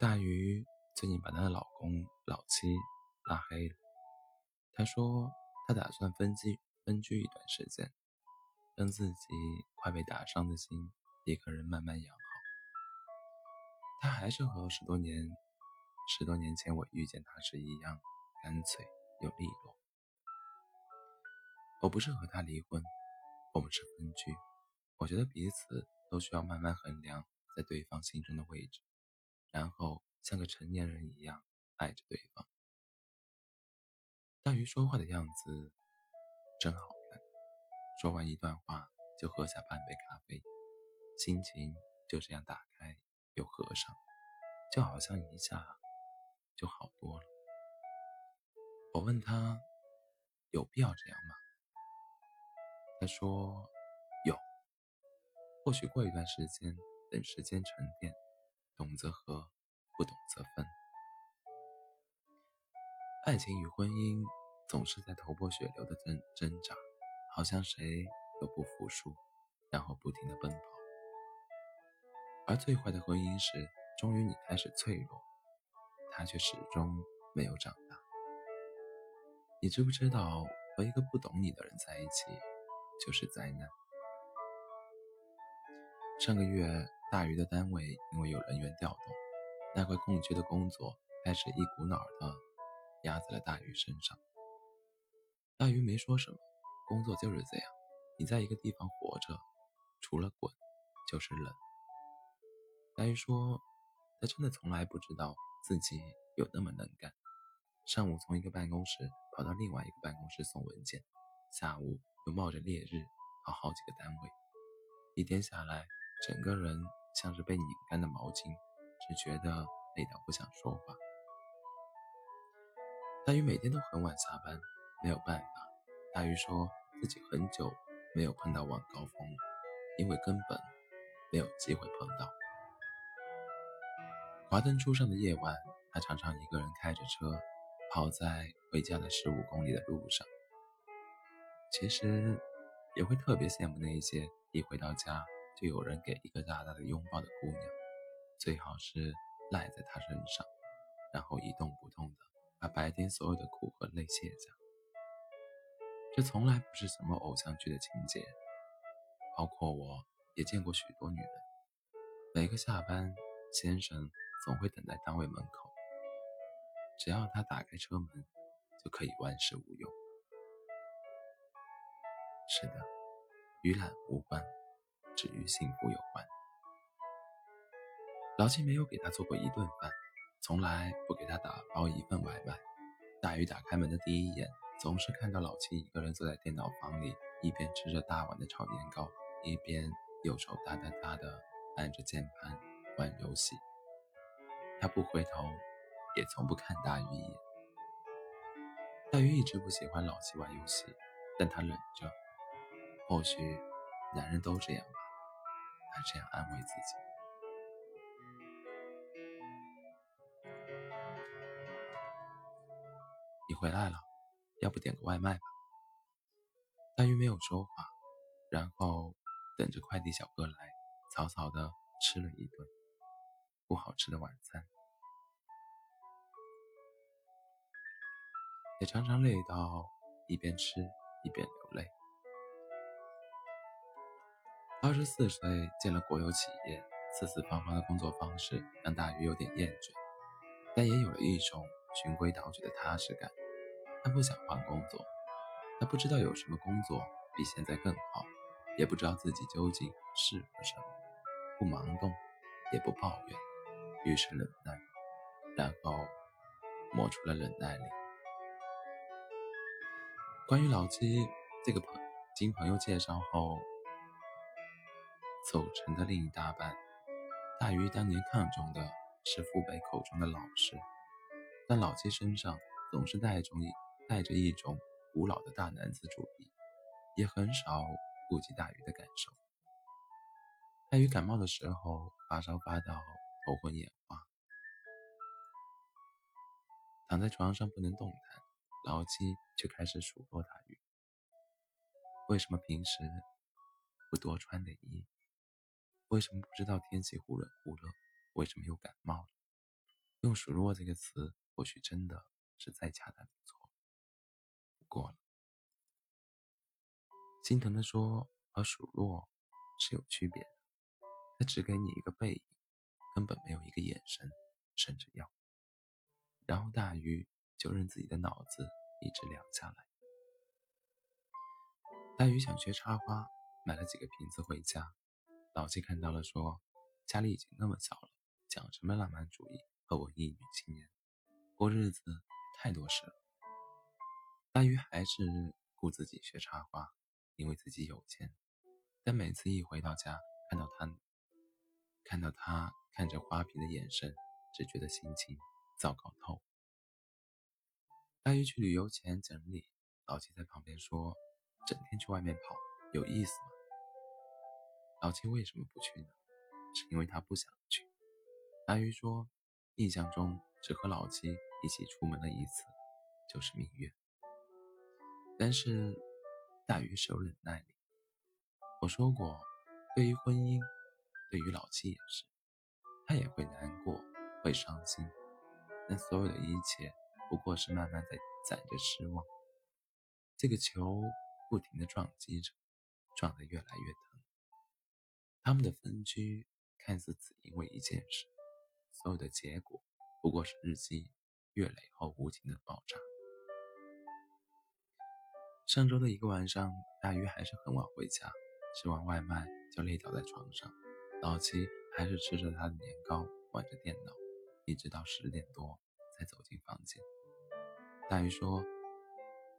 大鱼最近把她的老公老七拉黑了。她说她打算分居分居一段时间，让自己快被打伤的心一个人慢慢养好。她还是和十多年十多年前我遇见她时一样干脆又利落。我不是和他离婚，我们是分居。我觉得彼此都需要慢慢衡量在对方心中的位置。然后像个成年人一样爱着对方。大鱼说话的样子真好看，说完一段话就喝下半杯咖啡，心情就这样打开又合上，就好像一下就好多了。我问他有必要这样吗？他说有，或许过一段时间，等时间沉淀。懂则合，不懂则分。爱情与婚姻总是在头破血流的挣挣扎，好像谁都不服输，然后不停的奔跑。而最坏的婚姻是，终于你开始脆弱，他却始终没有长大。你知不知道，和一个不懂你的人在一起就是灾难？上个月。大鱼的单位因为有人员调动，那块空缺的工作开始一股脑的压在了大鱼身上。大鱼没说什么，工作就是这样，你在一个地方活着，除了滚就是冷。大鱼说，他真的从来不知道自己有那么能干，上午从一个办公室跑到另外一个办公室送文件，下午又冒着烈日跑好几个单位，一天下来，整个人。像是被拧干的毛巾，只觉得累到不想说话。大鱼每天都很晚下班，没有办法。大鱼说自己很久没有碰到晚高峰了，因为根本没有机会碰到。华灯初上的夜晚，他常常一个人开着车，跑在回家的十五公里的路上。其实也会特别羡慕那些一回到家。就有人给一个大大的拥抱的姑娘，最好是赖在她身上，然后一动不动的把白天所有的苦和累卸下。这从来不是什么偶像剧的情节，包括我也见过许多女人。每个下班，先生总会等在单位门口，只要他打开车门，就可以万事无忧。是的，与懒无关。只与幸福有关。老七没有给他做过一顿饭，从来不给他打包一份外卖。大鱼打开门的第一眼，总是看到老七一个人坐在电脑房里，一边吃着大碗的炒年糕，一边右手哒哒哒的按着键盘玩游戏。他不回头，也从不看大鱼一眼。大鱼一直不喜欢老七玩游戏，但他忍着。或许男人都这样吧。还这样安慰自己：“你回来了，要不点个外卖吧？”大鱼没有说话，然后等着快递小哥来，草草的吃了一顿不好吃的晚餐，也常常累到一边吃一边流泪。二十四岁进了国有企业，四四方方的工作方式让大鱼有点厌倦，但也有了一种循规蹈矩的踏实感。他不想换工作，他不知道有什么工作比现在更好，也不知道自己究竟适合什么。不忙动，也不抱怨，于是冷淡，然后磨出了忍耐力。关于老七这个朋经朋友介绍后。走成的另一大半，大鱼当年看中的是父辈口中的老实，但老七身上总是带种带着一种古老的大男子主义，也很少顾及大鱼的感受。大鱼感冒的时候，发烧发到头昏眼花，躺在床上不能动弹，老七却开始数落大鱼：为什么平时不多穿点衣服？为什么不知道天气忽冷忽热？为什么又感冒了？用“数落”这个词，或许真的是再恰当不错。不过了，心疼的说，和数落是有区别的。他只给你一个背影，根本没有一个眼神，甚至要。然后大鱼就任自己的脑子一直凉下来。大鱼想学插花，买了几个瓶子回家。老七看到了，说：“家里已经那么小了，讲什么浪漫主义和文艺女青年？过日子太多事了。”大鱼还是顾自己学插花，因为自己有钱。但每次一回到家，看到他，看到他看着花瓶的眼神，只觉得心情。糟糕透！大鱼去旅游前整理，老七在旁边说：“整天去外面跑，有意思吗？”老七为什么不去呢？是因为他不想去。大鱼说：“印象中只和老七一起出门了一次，就是蜜月。”但是大鱼是有忍耐力。我说过，对于婚姻，对于老七也是，他也会难过，会伤心。但所有的一切不过是慢慢在攒着失望。这个球不停地撞击着，撞得越来越疼。他们的分居看似只因为一件事，所有的结果不过是日积月累后无情的爆炸。上周的一个晚上，大鱼还是很晚回家，吃完外卖就累倒在床上。老七还是吃着他的年糕，玩着电脑。一直到十点多才走进房间。大鱼说：“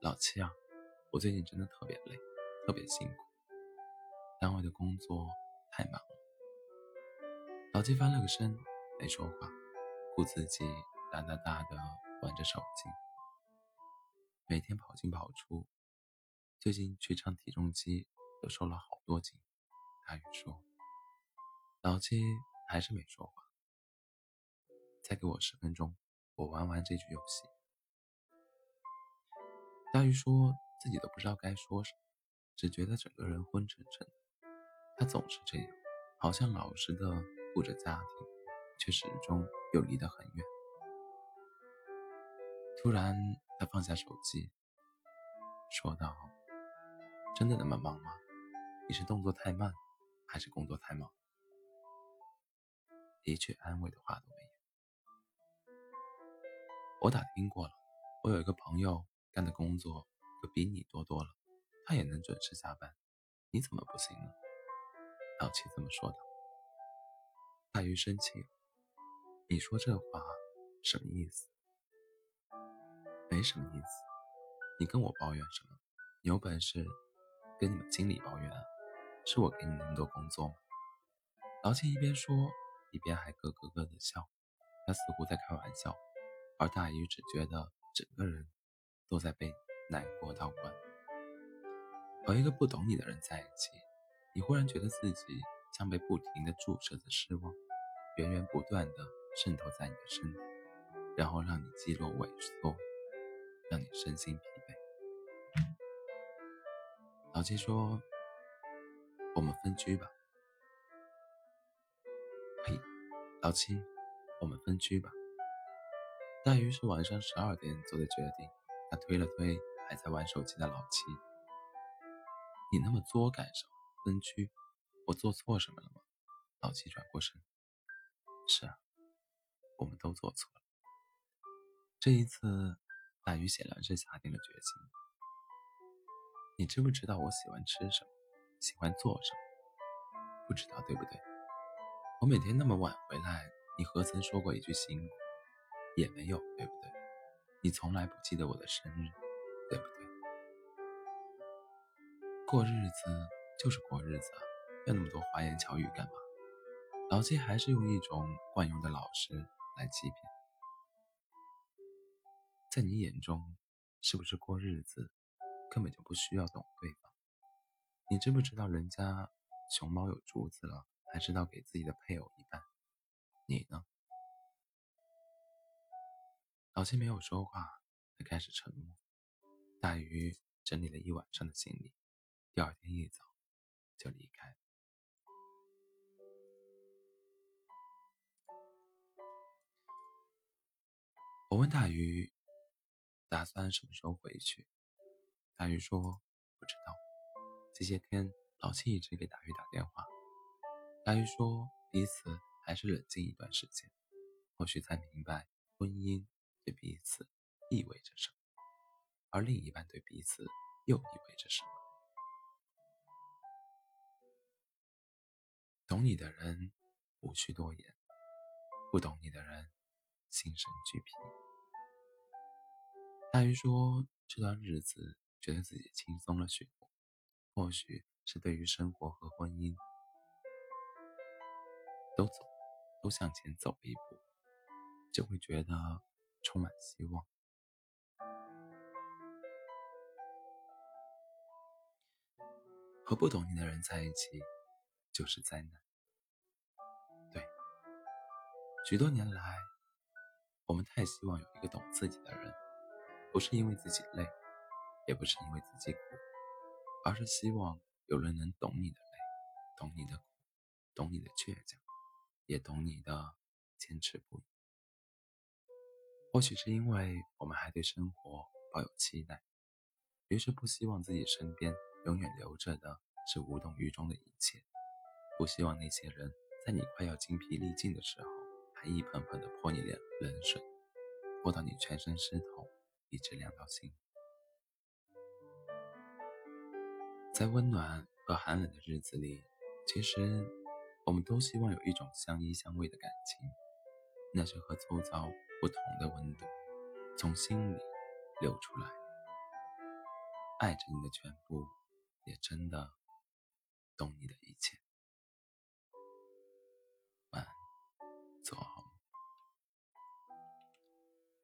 老七啊，我最近真的特别累，特别辛苦，单位的工作太忙了。”老七翻了个身，没说话，顾自己哒哒哒的玩着手机。每天跑进跑出，最近去称体重机都瘦了好多斤。大鱼说：“老七还是没说话。”再给我十分钟，我玩完这局游戏。大鱼说自己都不知道该说什么，只觉得整个人昏沉沉的。他总是这样，好像老实的顾着家庭，却始终又离得很远。突然，他放下手机，说道：“真的那么忙吗？你是动作太慢，还是工作太忙？”一句安慰的话都没有。我打听过了，我有一个朋友干的工作可比你多多了，他也能准时下班，你怎么不行呢？老七这么说的。大鱼生气了，你说这话什么意思？没什么意思，你跟我抱怨什么？你有本事跟你们经理抱怨！是我给你那么多工作吗？老七一边说，一边还咯咯咯的笑，他似乎在开玩笑。而大鱼只觉得整个人都在被难过到关。和一个不懂你的人在一起，你忽然觉得自己像被不停的注射着失望，源源不断的渗透在你的身体，然后让你肌肉萎缩，让你身心疲惫。老七说：“我们分居吧。”呸！老七，我们分居吧。大鱼是晚上十二点做的决定，他推了推还在玩手机的老七：“你那么作干什么？分居？我做错什么了吗？”老七转过身：“是啊，我们都做错了。这一次，大鱼显然是下定了决心。你知不知道我喜欢吃什么？喜欢做什么？不知道对不对？我每天那么晚回来，你何曾说过一句辛苦？”也没有，对不对？你从来不记得我的生日，对不对？过日子就是过日子，要那么多花言巧语干嘛？老七还是用一种惯用的老实来欺骗。在你眼中，是不是过日子根本就不需要懂对方？你知不知道人家熊猫有竹子了，还知道给自己的配偶一半？你呢？老七没有说话，他开始沉默。大鱼整理了一晚上的行李，第二天一早就离开。我问大鱼，打算什么时候回去？大鱼说不知道。这些天，老七一直给大鱼打电话。大鱼说彼此还是冷静一段时间，或许才明白婚姻对彼此意味着什么，而另一半对彼此又意味着什么。懂你的人无需多言，不懂你的人心生惧疲。大鱼说这段日子觉得自己轻松了许多，或许是对于生活和婚姻都走都向前走一步，就会觉得充满希望。和不懂你的人在一起。就是灾难。许多年来，我们太希望有一个懂自己的人，不是因为自己累，也不是因为自己苦，而是希望有人能懂你的累，懂你的苦，懂你的倔强，也懂你的坚持不移。或许是因为我们还对生活抱有期待，于是不希望自己身边永远留着的是无动于衷的一切。不希望那些人在你快要精疲力尽的时候，一盆盆的泼你脸冷水泼到你全身湿透一直凉到心。在温暖和寒冷的日子里其实我们都希望有一种相依相偎的感情那是和周遭不同的温度从心里流出来。爱着你的全部也真的懂你的一切。晚安早